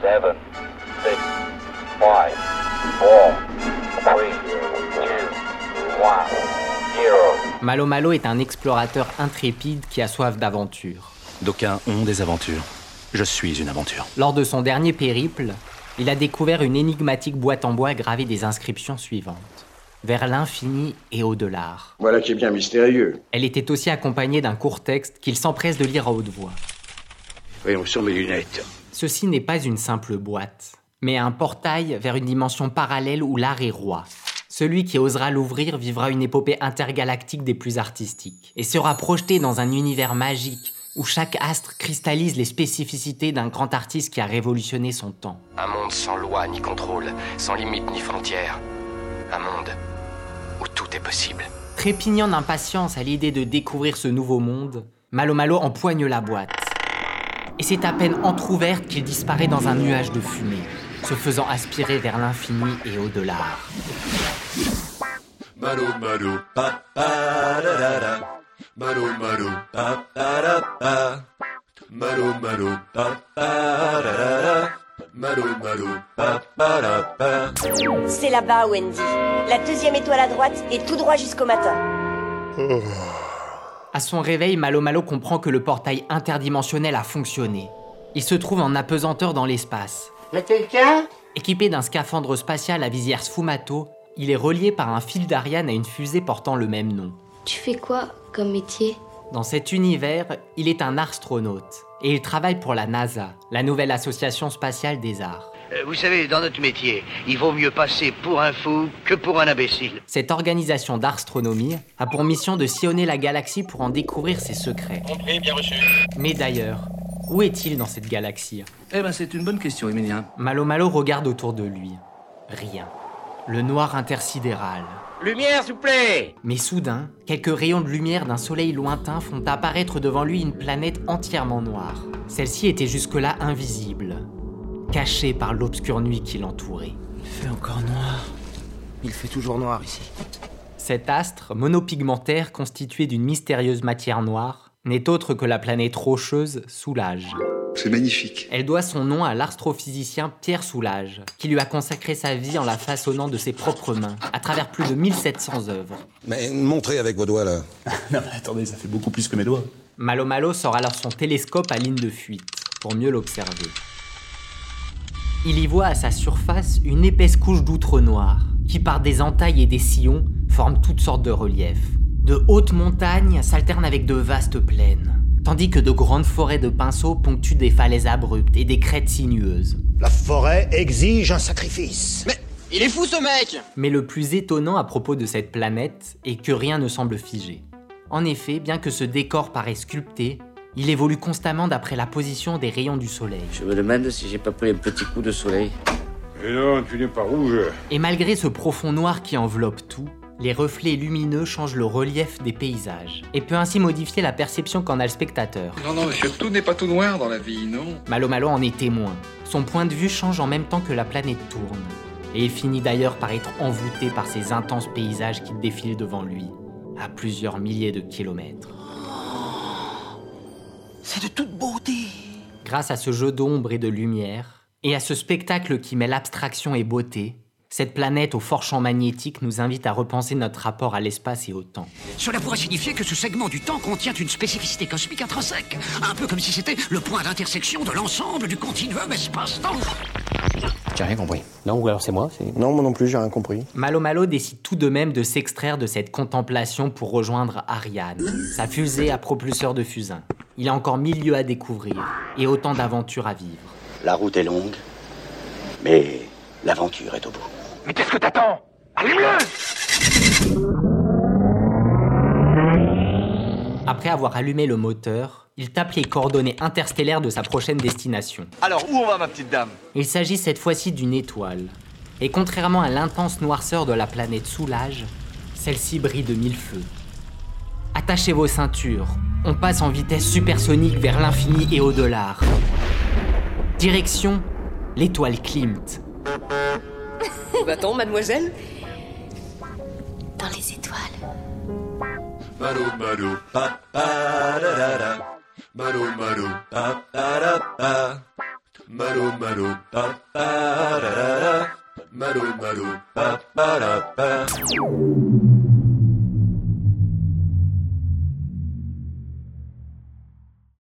seven, six, five, four, three, two, one, zero. Malo Malo est un explorateur intrépide qui a soif d'aventure. D'aucuns ont des aventures. Je suis une aventure. Lors de son dernier périple, il a découvert une énigmatique boîte en bois gravée des inscriptions suivantes. Vers l'infini et au-delà. Voilà qui est bien mystérieux. Elle était aussi accompagnée d'un court texte qu'il s'empresse de lire à haute voix. Voyons sur mes lunettes. Ceci n'est pas une simple boîte, mais un portail vers une dimension parallèle où l'art est roi. Celui qui osera l'ouvrir vivra une épopée intergalactique des plus artistiques et sera projeté dans un univers magique où chaque astre cristallise les spécificités d'un grand artiste qui a révolutionné son temps. Un monde sans loi ni contrôle, sans limite ni frontières. Un monde où tout est possible. Trépignant d'impatience à l'idée de découvrir ce nouveau monde, Malo Malo empoigne la boîte. Et c'est à peine entr'ouverte qu'il disparaît dans un nuage de fumée, se faisant aspirer vers l'infini et au-delà. Malo malo pa pa da da da. Malo malo pa pa da pa. Malo malo pa pa da da da. Malo malo pa pa da pa. C'est là-bas, Wendy. La deuxième étoile à droite et tout droit jusqu'au matin. À son réveil, Malo Malo comprend que le portail interdimensionnel a fonctionné. Il se trouve en apesanteur dans l'espace. Y'a quelqu'un? Équipé d'un scaphandre spatial à visière sfumato, il est relié par un fil d'Ariane à une fusée portant le même nom. Tu fais quoi comme métier? Dans cet univers, il est un astronaute et il travaille pour la NASA, la nouvelle association spatiale des arts. Euh, Vous savez, dans notre métier, il vaut mieux passer pour un fou que pour un imbécile. Cette organisation d'astronomie a pour mission de sillonner la galaxie pour en découvrir ses secrets. Compris, bien reçu. Mais d'ailleurs, où est-il dans cette galaxie? Eh ben, c'est une bonne question, Emilien. Malo Malo regarde autour de lui. Rien. Le noir intersidéral. Lumière, s'il vous plaît Mais soudain, quelques rayons de lumière d'un soleil lointain font apparaître devant lui une planète entièrement noire. Celle-ci était jusque-là invisible, cachée par l'obscure nuit qui l'entourait. Il fait encore noir. Il fait toujours noir ici. Cet astre, monopigmentaire constitué d'une mystérieuse matière noire, n'est autre que la planète rocheuse Soulage. C'est magnifique. Elle doit son nom à l'astrophysicien Pierre Soulage, qui lui a consacré sa vie en la façonnant de ses propres mains, à travers plus de 1700 œuvres. Mais montrez avec vos doigts là. non, mais attendez, ça fait beaucoup plus que mes doigts. Malo Malo sort alors son télescope à ligne de fuite, pour mieux l'observer. Il y voit à sa surface une épaisse couche d'outre noire, qui par des entailles et des sillons forme toutes sortes de reliefs. De hautes montagnes s'alternent avec de vastes plaines, tandis que de grandes forêts de pinceaux ponctuent des falaises abruptes et des crêtes sinueuses. La forêt exige un sacrifice. Mais il est fou ce mec Mais le plus étonnant à propos de cette planète est que rien ne semble figé. En effet, bien que ce décor paraisse sculpté, il évolue constamment d'après la position des rayons du soleil. Je me demande si j'ai pas pris un petit coup de soleil. Et non, tu n'es pas rouge. Et malgré ce profond noir qui enveloppe tout, les reflets lumineux changent le relief des paysages et peut ainsi modifier la perception qu'en a le spectateur. Non, non, monsieur, tout n'est pas tout noir dans la vie, non Malo Malo en est témoin. Son point de vue change en même temps que la planète tourne. Et il finit d'ailleurs par être envoûté par ces intenses paysages qui défilent devant lui, à plusieurs milliers de kilomètres. C'est de toute beauté. Grâce à ce jeu d'ombre et de lumière, et à ce spectacle qui mêle abstraction et beauté, cette planète au fort champ magnétique nous invite à repenser notre rapport à l'espace et au temps. Cela pourrait signifier que ce segment du temps contient une spécificité cosmique intrinsèque, un peu comme si c'était le point d'intersection de l'ensemble du continuum espace-temps. J'ai rien compris. Non, ou alors c'est moi Non, moi non plus, j'ai rien compris. Malo Malo décide tout de même de s'extraire de cette contemplation pour rejoindre Ariane, sa fusée à propulseur de fusain. Il a encore mille lieux à découvrir et autant d'aventures à vivre. La route est longue, mais l'aventure est au bout. Mais qu'est-ce que t'attends? Allume-le Après avoir allumé le moteur, il tape les coordonnées interstellaires de sa prochaine destination. Alors, où on va, ma petite dame? Il s'agit cette fois-ci d'une étoile. Et contrairement à l'intense noirceur de la planète Soulage, celle-ci brille de mille feux. Attachez vos ceintures, on passe en vitesse supersonique vers l'infini et au-delà. Direction l'étoile Klimt. Va-t-on, mademoiselle? Dans les étoiles.